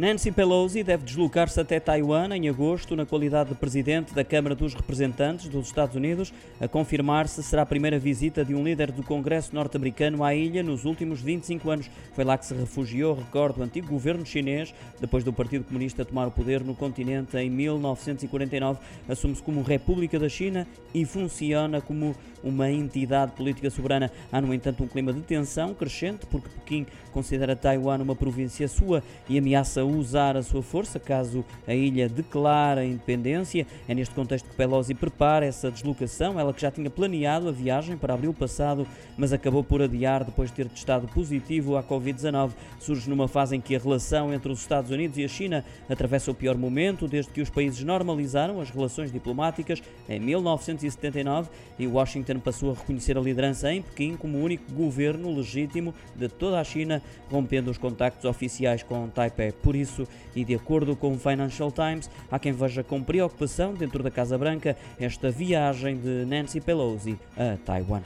Nancy Pelosi deve deslocar-se até Taiwan em agosto, na qualidade de presidente da Câmara dos Representantes dos Estados Unidos, a confirmar-se será a primeira visita de um líder do Congresso norte-americano à ilha nos últimos 25 anos. Foi lá que se refugiou, recordo, o antigo governo chinês, depois do Partido Comunista tomar o poder no continente em 1949. Assume-se como República da China e funciona como uma entidade política soberana. Há, no entanto, um clima de tensão crescente, porque Pequim considera Taiwan uma província sua e ameaça usar a sua força caso a ilha declare a independência. É neste contexto que Pelosi prepara essa deslocação, ela que já tinha planeado a viagem para abril passado, mas acabou por adiar depois de ter testado positivo à Covid-19. Surge numa fase em que a relação entre os Estados Unidos e a China atravessa o pior momento desde que os países normalizaram as relações diplomáticas em 1979 e Washington passou a reconhecer a liderança em Pequim como o único governo legítimo de toda a China, rompendo os contactos oficiais com Taipei. Por e de acordo com o Financial Times, há quem veja com preocupação dentro da Casa Branca esta viagem de Nancy Pelosi a Taiwan.